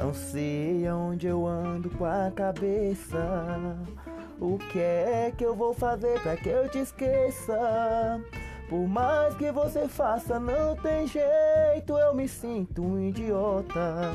Não sei aonde eu ando com a cabeça. O que é que eu vou fazer para que eu te esqueça? Por mais que você faça, não tem jeito, eu me sinto um idiota.